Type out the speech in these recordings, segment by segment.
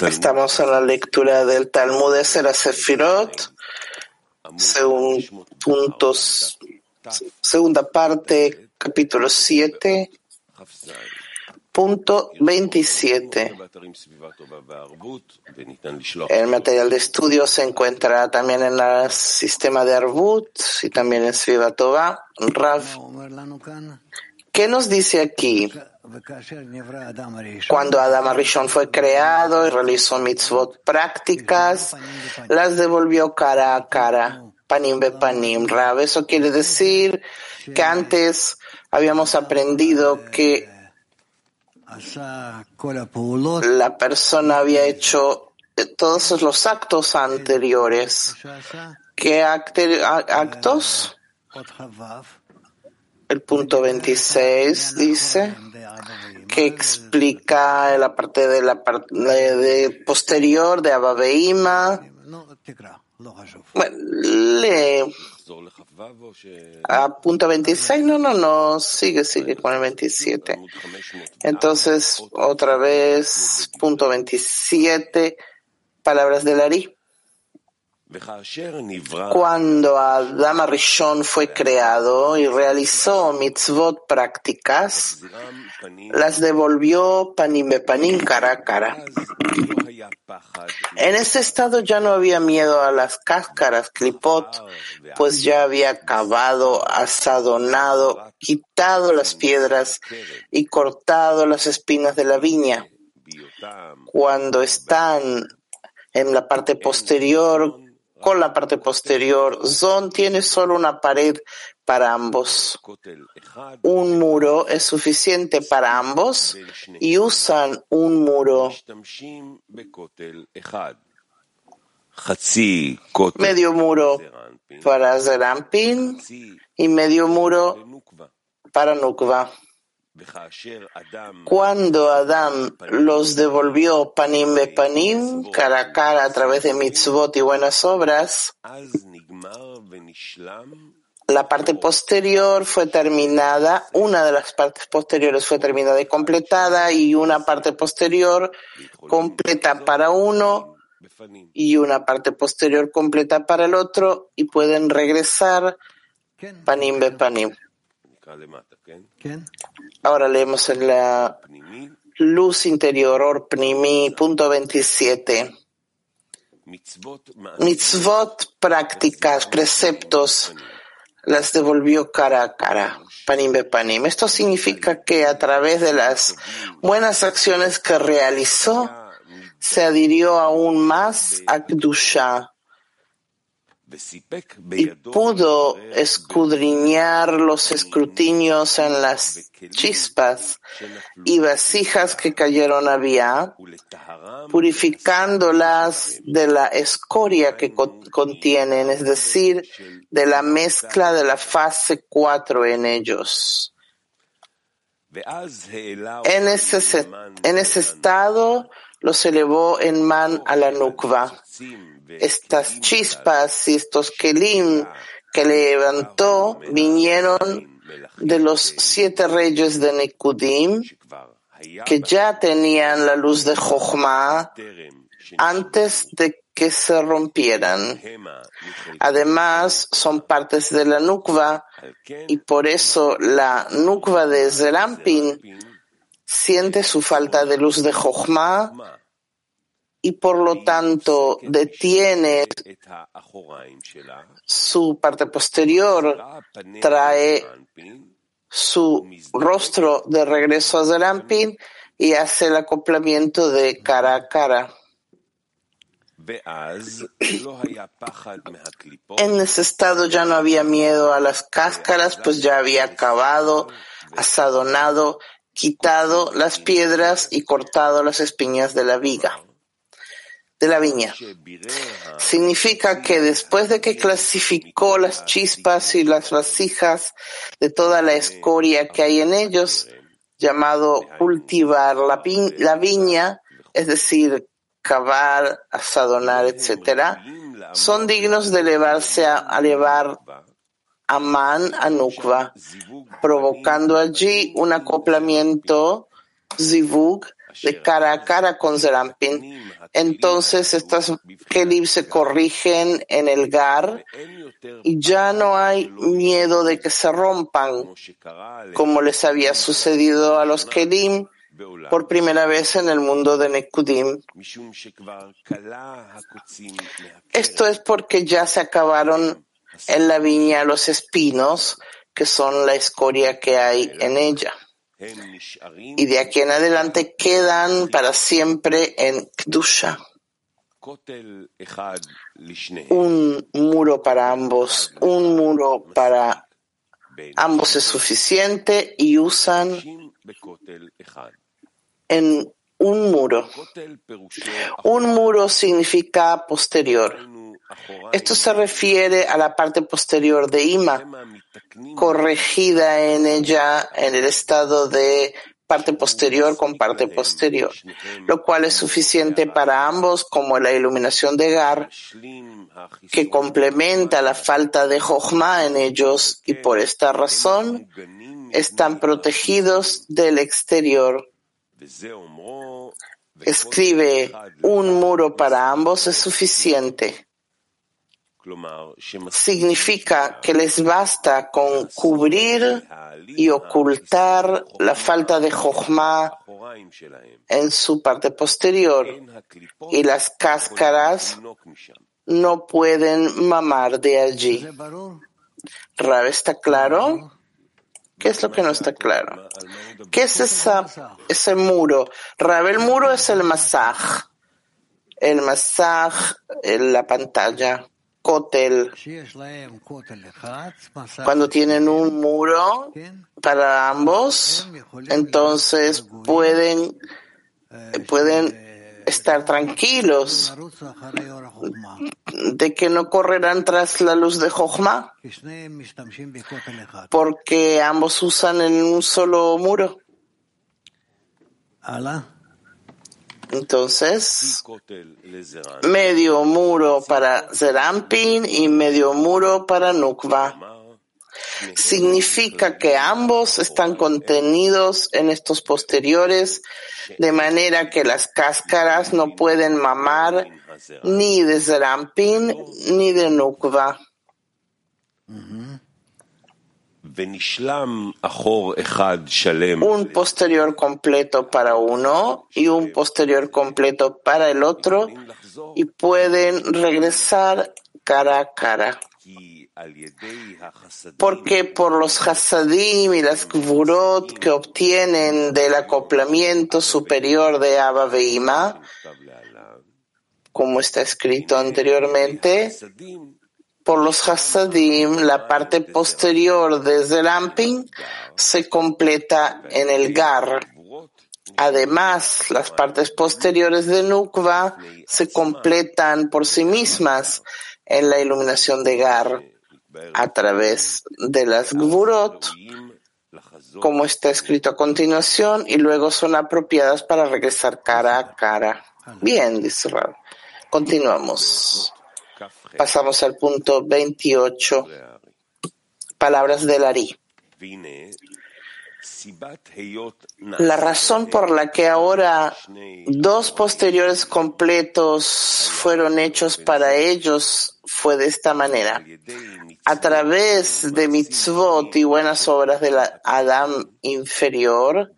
Estamos en la lectura del Talmud de Sera Sefirot, según puntos, segunda parte, capítulo 7, punto 27. El material de estudio se encuentra también en el sistema de Arbut y también en Svivatova. Rav, ¿qué nos dice aquí? Cuando Adam Arishon fue creado y realizó mitzvot prácticas, las devolvió cara a cara, panim be panim. Rav, eso quiere decir que antes habíamos aprendido que la persona había hecho todos los actos anteriores. ¿Qué actos? El punto 26 dice que explica la parte de la parte de, posterior de Ababeima. Bueno, lee. A punto 26, no, no, no, sigue, sigue con el 27. Entonces, otra vez, punto 27, palabras de Lari. Cuando Adam Rishon fue creado y realizó mitzvot prácticas, las devolvió panim panim cara a cara. En ese estado ya no había miedo a las cáscaras, clipot, pues ya había cavado, asadonado, quitado las piedras y cortado las espinas de la viña. Cuando están en la parte posterior, con la parte posterior. Zon tiene solo una pared para ambos. Un muro es suficiente para ambos y usan un muro. Medio muro para Zerampin y medio muro para Nukva. Cuando Adam los devolvió panim be panim, cara a cara a través de mitzvot y buenas obras, la parte posterior fue terminada, una de las partes posteriores fue terminada y completada y una parte posterior completa para uno y una parte posterior completa para el otro y pueden regresar panim be panim. Ahora leemos en la luz interior, Orpnimi, punto 27. Mitzvot prácticas, preceptos, las devolvió cara a cara, panim be panim. Esto significa que a través de las buenas acciones que realizó, se adhirió aún más a Kdusha y pudo escudriñar los escrutinios en las chispas y vasijas que cayeron había, purificándolas de la escoria que contienen, es decir, de la mezcla de la fase 4 en ellos. En ese, en ese estado los elevó en man a la nukva estas chispas y estos kelim que levantó vinieron de los siete reyes de Nekudim que ya tenían la luz de Jochma antes de que se rompieran. Además, son partes de la Nukva y por eso la Nukva de Zerampin siente su falta de luz de Jochma y por lo tanto detiene su parte posterior, trae su rostro de regreso a Zerampin y hace el acoplamiento de cara a cara. En ese estado ya no había miedo a las cáscaras, pues ya había acabado, asadonado, quitado las piedras y cortado las espiñas de la viga de la viña. Significa que después de que clasificó las chispas y las vasijas de toda la escoria que hay en ellos, llamado cultivar la, la viña, es decir, cavar, asadonar, etc., son dignos de elevarse a, a elevar a Man a Nukva, provocando allí un acoplamiento zivug de cara a cara con Zerampin. Entonces estas kelim se corrigen en el gar y ya no hay miedo de que se rompan, como les había sucedido a los kelim por primera vez en el mundo de Nekudim. Esto es porque ya se acabaron en la viña los espinos, que son la escoria que hay en ella. Y de aquí en adelante quedan para siempre en Kdusha. Un muro para ambos, un muro para ambos es suficiente y usan en un muro. Un muro significa posterior. Esto se refiere a la parte posterior de Ima, corregida en ella en el estado de parte posterior con parte posterior, lo cual es suficiente para ambos como la iluminación de Gar, que complementa la falta de Jochma en ellos y por esta razón están protegidos del exterior. Escribe, un muro para ambos es suficiente significa que les basta con cubrir y ocultar la falta de Jochma en su parte posterior y las cáscaras no pueden mamar de allí. Rab, ¿está claro? ¿Qué es lo que no está claro? ¿Qué es esa, ese muro? Rab, el muro es el masaj. El masaj, la pantalla cótel, cuando tienen un muro para ambos, entonces pueden, pueden estar tranquilos de que no correrán tras la luz de Jochma, porque ambos usan en un solo muro. Entonces, medio muro para Zerampin y medio muro para Nukva. Significa que ambos están contenidos en estos posteriores, de manera que las cáscaras no pueden mamar ni de Zerampin ni de Nukva un posterior completo para uno y un posterior completo para el otro y pueden regresar cara a cara. Porque por los hasadim y las gvurot que obtienen del acoplamiento superior de Abba Veima, como está escrito anteriormente, por los Hasadim, la parte posterior desde el se completa en el Gar. Además, las partes posteriores de Nukva se completan por sí mismas en la iluminación de Gar a través de las Gvurot, como está escrito a continuación, y luego son apropiadas para regresar cara a cara. Bien, dice Rab. Continuamos. Pasamos al punto 28. Palabras del Ari. La razón por la que ahora dos posteriores completos fueron hechos para ellos fue de esta manera. A través de mitzvot y buenas obras del Adam inferior,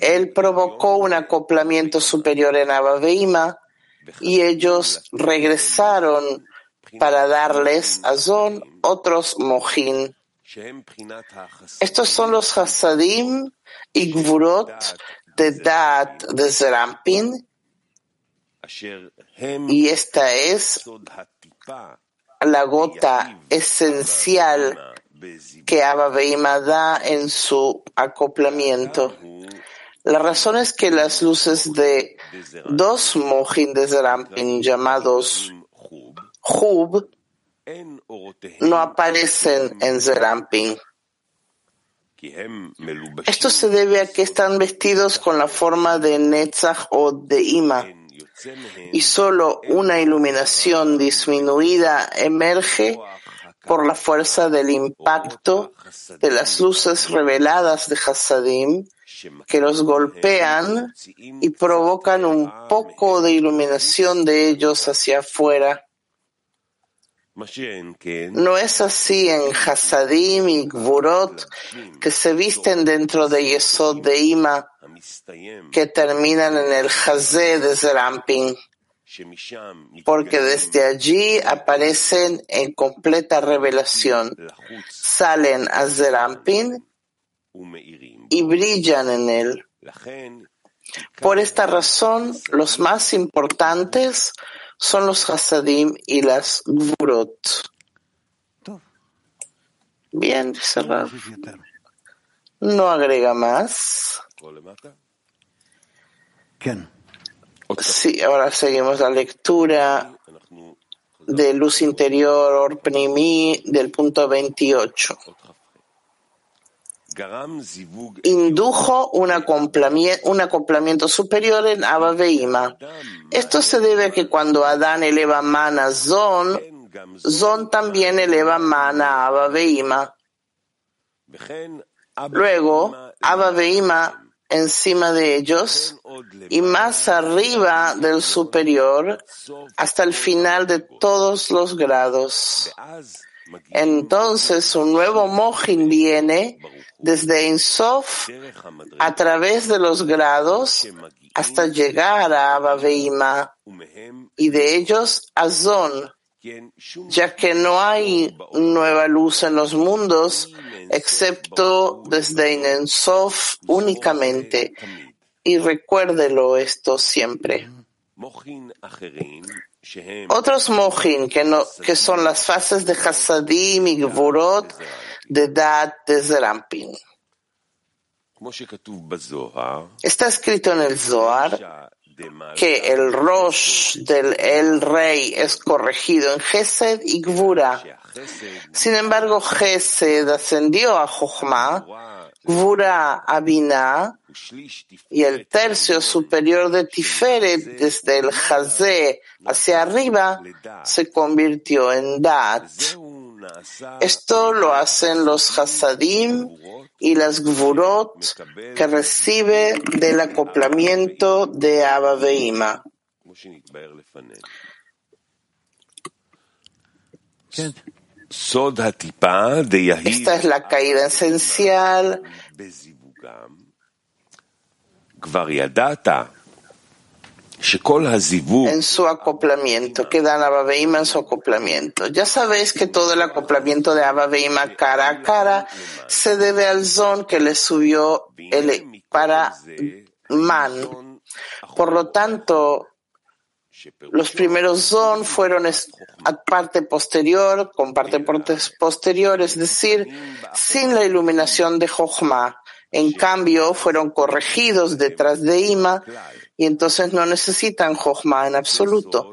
él provocó un acoplamiento superior en Abba y ellos regresaron para darles a Zon otros mojín. Estos son los Hasadim y Gvurot de Dat de Zerampin y esta es la gota esencial que Abba Beima da en su acoplamiento. La razón es que las luces de dos mojín de Zerampin llamados Hub no aparecen en Zerampin. Esto se debe a que están vestidos con la forma de Netzach o de Ima y solo una iluminación disminuida emerge por la fuerza del impacto de las luces reveladas de Hasadim que los golpean y provocan un poco de iluminación de ellos hacia afuera. No es así en Hasadim y Gvurot que se visten dentro de Yesod de Ima, que terminan en el Hazé de Zerampin, porque desde allí aparecen en completa revelación, salen a Zerampin y brillan en él. Por esta razón, los más importantes son los Hasadim y las Gvurot. Bien, dice No agrega más. Sí, ahora seguimos la lectura de luz interior Orpnimi del punto 28 indujo un acoplamiento, un acoplamiento superior en Abba Veima. Esto se debe a que cuando Adán eleva mana a Zon, Zon también eleva mana a Abba Veima. Luego, Abba Veima encima de ellos y más arriba del superior hasta el final de todos los grados. Entonces un nuevo Mohin viene desde Insof a través de los grados hasta llegar a Abba y de ellos a Zon, ya que no hay nueva luz en los mundos excepto desde Insof únicamente. Y recuérdelo esto siempre. Otros mohin que, no, que son las fases de Hasadim y Gvurot de Dat de Zerampin. Está escrito en el Zohar que el Rosh del el rey es corregido en Gesed y Gvura. Sin embargo, Gesed ascendió a Jochma Gvura Abina y el tercio superior de Tiferet desde el Hazé hacia arriba se convirtió en Dat. Esto lo hacen los Hasadim y las Gvurot que recibe del acoplamiento de Abba Veima. Esta es la caída esencial en su acoplamiento, que dan Abba en su acoplamiento. Ya sabéis que todo el acoplamiento de Abba cara a cara se debe al zon que le subió el para man. Por lo tanto, los primeros son fueron a parte posterior, con parte posterior, es decir, sin la iluminación de Jochma. En cambio, fueron corregidos detrás de Ima y entonces no necesitan Jochma en absoluto.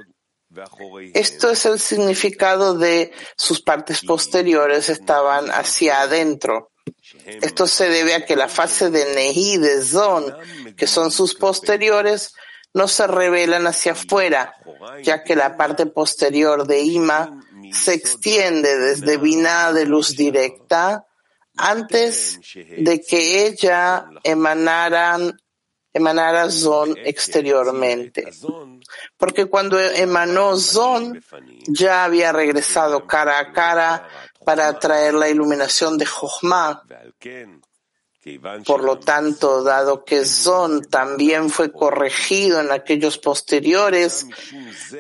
Esto es el significado de sus partes posteriores estaban hacia adentro. Esto se debe a que la fase de Nehi de Zon, que son sus posteriores, no se revelan hacia afuera, ya que la parte posterior de Ima se extiende desde Binah de luz directa antes de que ella emanara Zon exteriormente. Porque cuando emanó Zon, ya había regresado cara a cara para traer la iluminación de Jochma. Por lo tanto, dado que Zon también fue corregido en aquellos posteriores,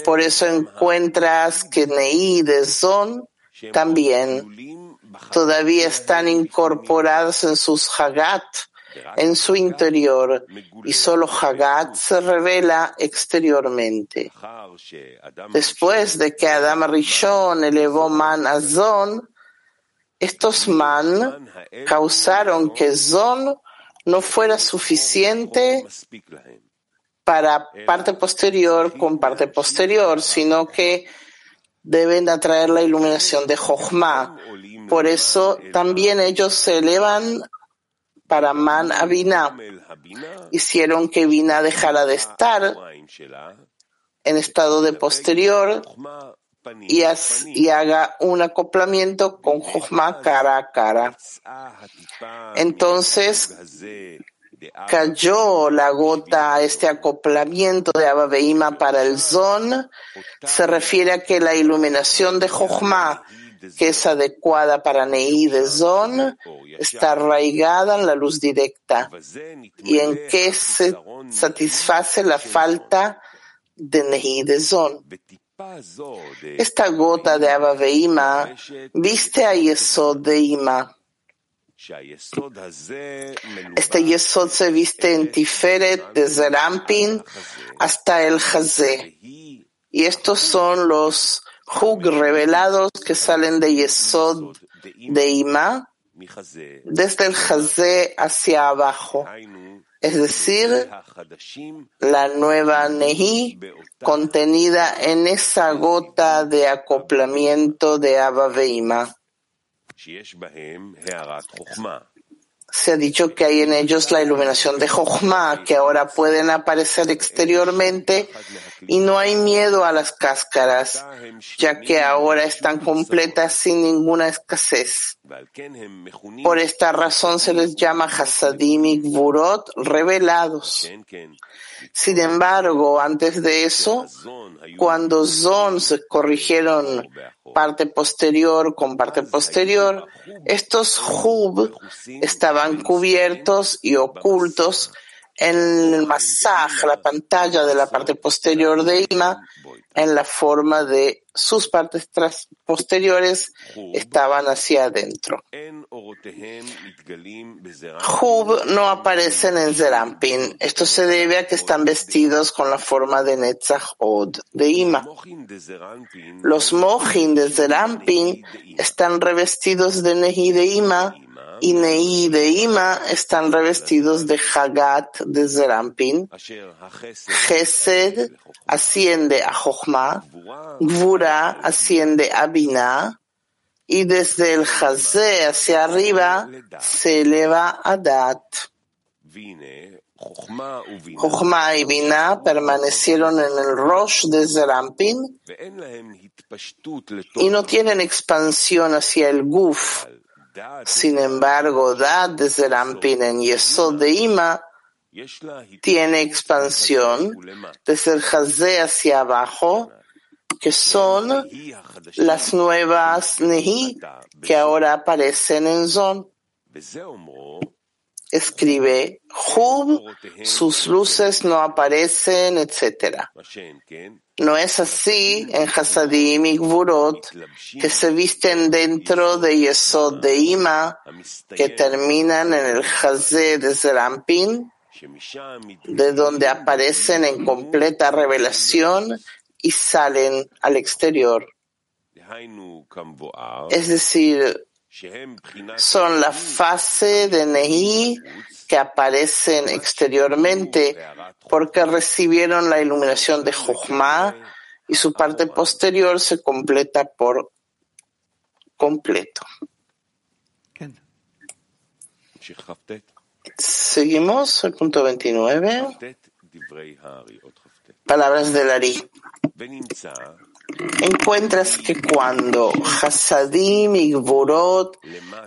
por eso encuentras que Nei de Zon también todavía están incorporados en sus Hagat, en su interior, y solo Hagat se revela exteriormente. Después de que Adam Rishon elevó Man a Zon, estos man causaron que Zon no fuera suficiente para parte posterior con parte posterior, sino que deben atraer la iluminación de Jochma. Por eso también ellos se elevan para Man a Hicieron que Bina dejara de estar en estado de posterior y, haga un acoplamiento con Jochma cara a cara. Entonces, cayó la gota, este acoplamiento de Abba Veima para el Zon, se refiere a que la iluminación de Jochma, que es adecuada para Zon, está arraigada en la luz directa y en que se satisface la falta de Neí de. Esta gota de Abba viste a Yesod de Ima este Yesod se viste en Tiferet desde Rampin hasta el Hazé. Y estos son los Hug revelados que salen de Yesod de Ima desde el Hazé hacia abajo. Es decir, la nueva Nehi contenida en esa gota de acoplamiento de Abba Veima. Se ha dicho que hay en ellos la iluminación de Jochma, que ahora pueden aparecer exteriormente y no hay miedo a las cáscaras, ya que ahora están completas sin ninguna escasez. Por esta razón se les llama Hasadim y revelados. Sin embargo, antes de eso, cuando Zon se corrigieron parte posterior con parte posterior, estos Hub estaban cubiertos y ocultos el masaj, la pantalla de la parte posterior de Ima, en la forma de sus partes posteriores estaban hacia adentro. Hub no aparecen en Zerampin. Esto se debe a que están vestidos con la forma de Netzach Od de Ima. Los Mohin de Zerampin están revestidos de Nehi de Ima y Nehi de Ima están revestidos de Hagat de Zerampin. Gesed asciende a Jochma, Gvura asciende a Binah, y desde el Hazé hacia arriba se eleva a Dat. Jochma y Binah permanecieron en el Rosh de Zerampin y no tienen expansión hacia el Guf. Sin embargo, Dad de Zerampin en Yesod de Ima tiene expansión desde el Hazé hacia abajo, que son las nuevas Nehi que ahora aparecen en Zon. Escribe, Hub, sus luces no aparecen, etc. No es así en Hasadim y que se visten dentro de Yesod de Ima, que terminan en el Hazé de Zerampin, de donde aparecen en completa revelación y salen al exterior. Es decir, son la fase de Nehi que aparecen exteriormente porque recibieron la iluminación de Jochma y su parte posterior se completa por completo. Seguimos el punto 29. Palabras del Ari. Encuentras que cuando Hasadim y Gvorot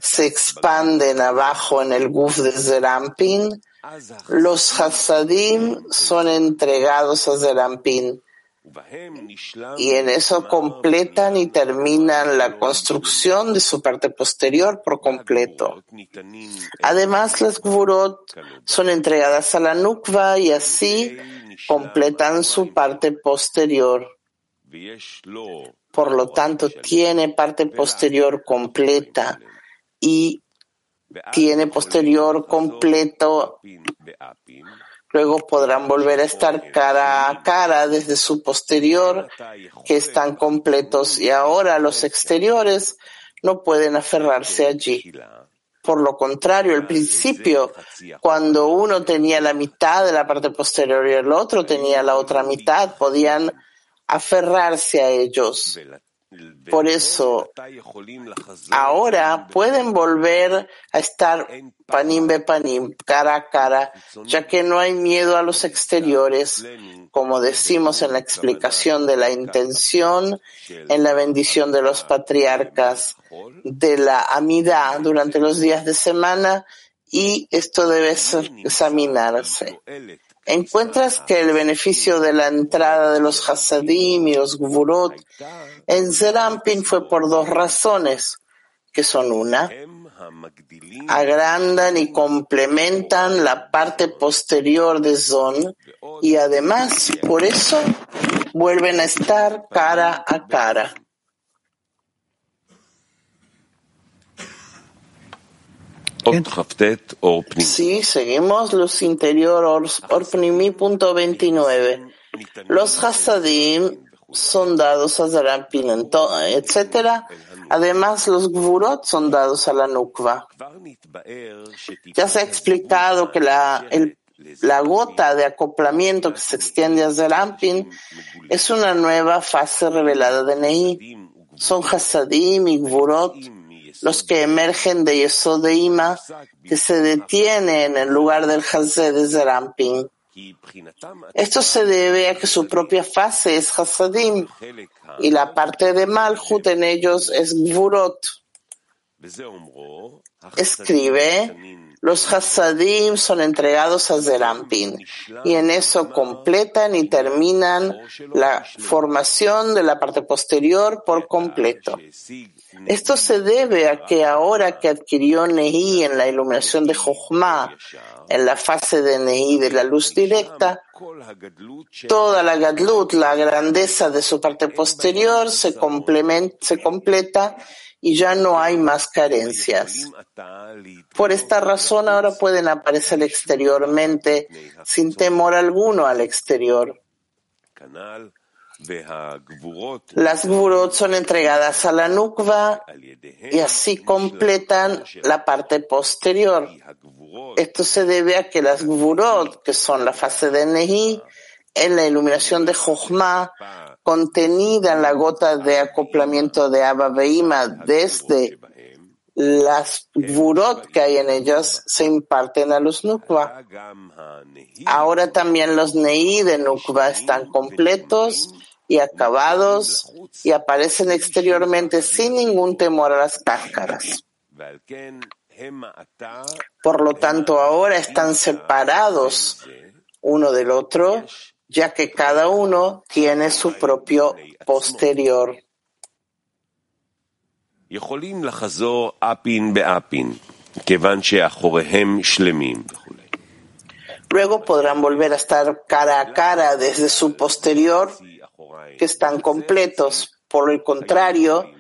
se expanden abajo en el Guf de Zerampin, los Hasadim son entregados a Zerampin. Y en eso completan y terminan la construcción de su parte posterior por completo. Además, las Gvurot son entregadas a la Nukva y así completan su parte posterior. Por lo tanto, tiene parte posterior completa y tiene posterior completo. Luego podrán volver a estar cara a cara desde su posterior, que están completos, y ahora los exteriores no pueden aferrarse allí. Por lo contrario, al principio, cuando uno tenía la mitad de la parte posterior y el otro tenía la otra mitad, podían aferrarse a ellos. Por eso, ahora pueden volver a estar panim be panim, cara a cara, ya que no hay miedo a los exteriores, como decimos en la explicación de la intención, en la bendición de los patriarcas, de la amidad durante los días de semana y esto debe examinarse. Encuentras que el beneficio de la entrada de los Hasadim y los Gvurot en Zerampin fue por dos razones, que son una, agrandan y complementan la parte posterior de Zon y además por eso vuelven a estar cara a cara. Sí, seguimos los interior Orpnimi punto 29. Los Hasadim son dados a Zarampin, etc. Además, los Gvurot son dados a la Nukva. Ya se ha explicado que la, la gota de acoplamiento que se extiende a Zerampin es una nueva fase revelada de Nehi. Son Hasadim y Gvurot los que emergen de Yesod de Ima, que se detiene en el lugar del Hazé de Zerampin. Esto se debe a que su propia fase es Hasadim y la parte de Malhut en ellos es Gvurot. Escribe, los Hasadim son entregados a Zerampin y en eso completan y terminan la formación de la parte posterior por completo. Esto se debe a que ahora que adquirió Nehi en la iluminación de Jochma, en la fase de Nehi de la luz directa, toda la Gadlut, la grandeza de su parte posterior, se, se completa y ya no hay más carencias. Por esta razón ahora pueden aparecer exteriormente sin temor alguno al exterior. Las gvurot son entregadas a la nukva y así completan la parte posterior. Esto se debe a que las gvurot, que son la fase de Nehi, en la iluminación de Jochma, contenida en la gota de acoplamiento de Abba Beima desde las gvurot que hay en ellas se imparten a los nukva. Ahora también los neí de nukva están completos y acabados y aparecen exteriormente sin ningún temor a las cáscaras. Por lo tanto, ahora están separados uno del otro, ya que cada uno tiene su propio posterior. Luego podrán volver a estar cara a cara desde su posterior que están completos. Por el contrario,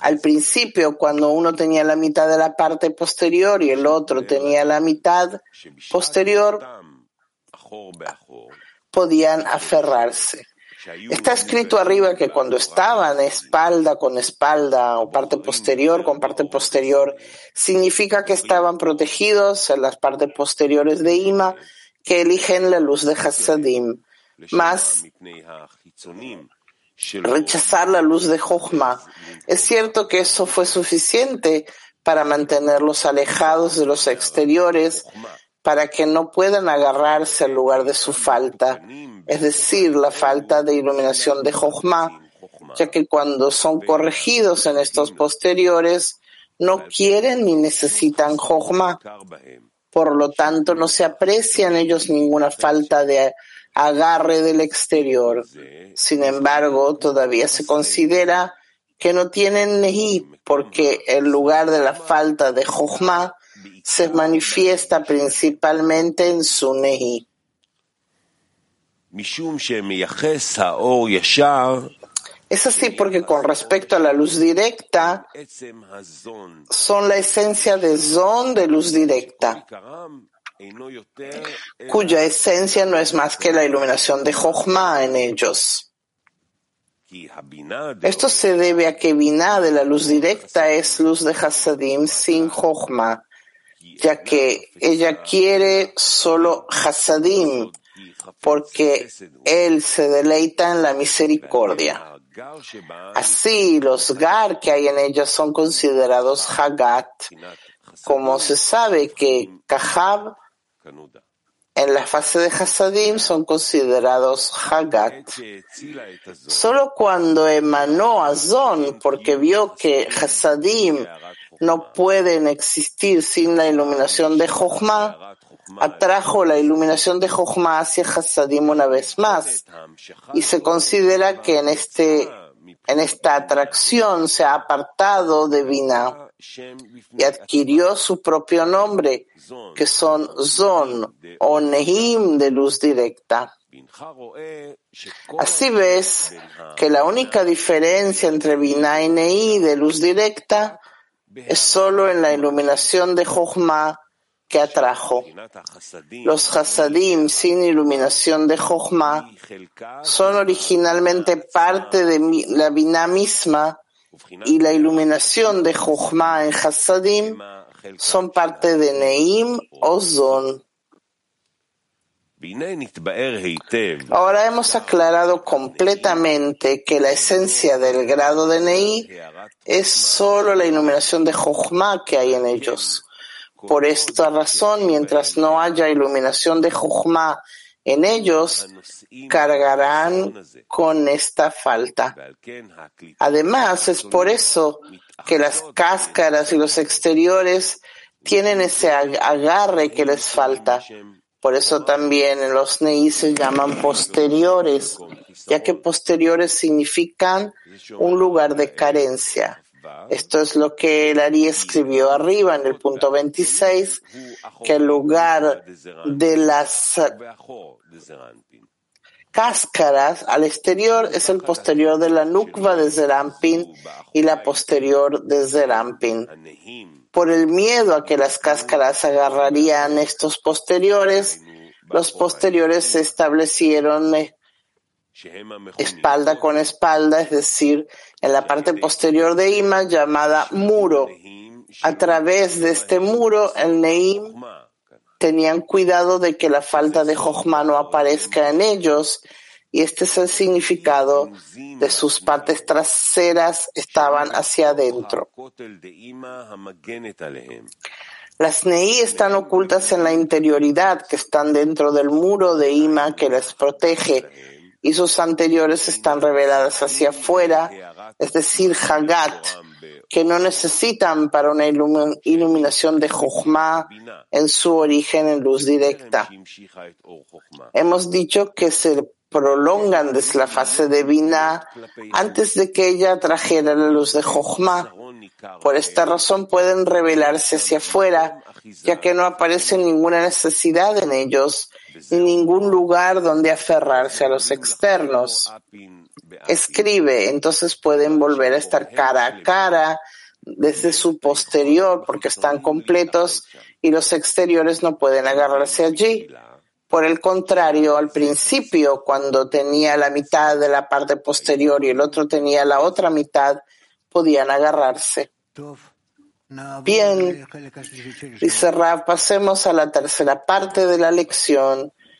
al principio, cuando uno tenía la mitad de la parte posterior y el otro tenía la mitad posterior, podían aferrarse. Está escrito arriba que cuando estaban espalda con espalda o parte posterior con parte posterior, significa que estaban protegidos en las partes posteriores de Ima que eligen la luz de Hasadim. Más rechazar la luz de Jochma. Es cierto que eso fue suficiente para mantenerlos alejados de los exteriores, para que no puedan agarrarse al lugar de su falta, es decir, la falta de iluminación de Jochma, ya que cuando son corregidos en estos posteriores, no quieren ni necesitan Jochma. Por lo tanto, no se aprecia en ellos ninguna falta de agarre del exterior. Sin embargo, todavía se considera que no tienen Nehi porque el lugar de la falta de Jochma se manifiesta principalmente en su Nehi. Es así porque con respecto a la luz directa, son la esencia de Zon de luz directa cuya esencia no es más que la iluminación de Jochma en ellos. Esto se debe a que Binah de la luz directa es luz de Hasadim sin Jochma, ya que ella quiere solo Hasadim, porque él se deleita en la misericordia. Así, los Gar que hay en ellos son considerados Hagat, como se sabe que Kahab en la fase de Hasadim son considerados Hagat. Solo cuando emanó a Zon, porque vio que Hasadim no pueden existir sin la iluminación de Jochma, atrajo la iluminación de Jochma hacia Hasadim una vez más y se considera que en, este, en esta atracción se ha apartado de Vina y adquirió su propio nombre, que son Zon o Nehim de luz directa. Así ves que la única diferencia entre Binah y Neí de luz directa es solo en la iluminación de Jochma que atrajo. Los Hasadim sin iluminación de Jochma son originalmente parte de la Binah misma y la iluminación de Jochma en Hasadim son parte de Neim o Zon. Ahora hemos aclarado completamente que la esencia del grado de Neí es solo la iluminación de Jochma que hay en ellos. Por esta razón, mientras no haya iluminación de Jochma en ellos, cargarán con esta falta. Además, es por eso que las cáscaras y los exteriores tienen ese agarre que les falta por eso también los Neí se llaman posteriores, ya que posteriores significan un lugar de carencia. Esto es lo que el Ari escribió arriba en el punto 26, que el lugar de las cáscaras al exterior es el posterior de la nukva de Zerampin y la posterior de Zerampin por el miedo a que las cáscaras agarrarían estos posteriores, los posteriores se establecieron espalda con espalda, es decir, en la parte posterior de Ima llamada muro. A través de este muro, el Neim tenían cuidado de que la falta de Jochma no aparezca en ellos y este es el significado de sus partes traseras estaban hacia adentro. Las Neí están ocultas en la interioridad, que están dentro del muro de Ima que les protege, y sus anteriores están reveladas hacia afuera, es decir, Hagat, que no necesitan para una iluminación de Jochma en su origen en luz directa. Hemos dicho que se prolongan desde la fase de antes de que ella trajera la luz de Jochma. Por esta razón pueden revelarse hacia afuera, ya que no aparece ninguna necesidad en ellos ni ningún lugar donde aferrarse a los externos. Escribe, entonces pueden volver a estar cara a cara desde su posterior porque están completos y los exteriores no pueden agarrarse allí. Por el contrario, al principio, cuando tenía la mitad de la parte posterior y el otro tenía la otra mitad, podían agarrarse. Bien, dice Rav, pasemos a la tercera parte de la lección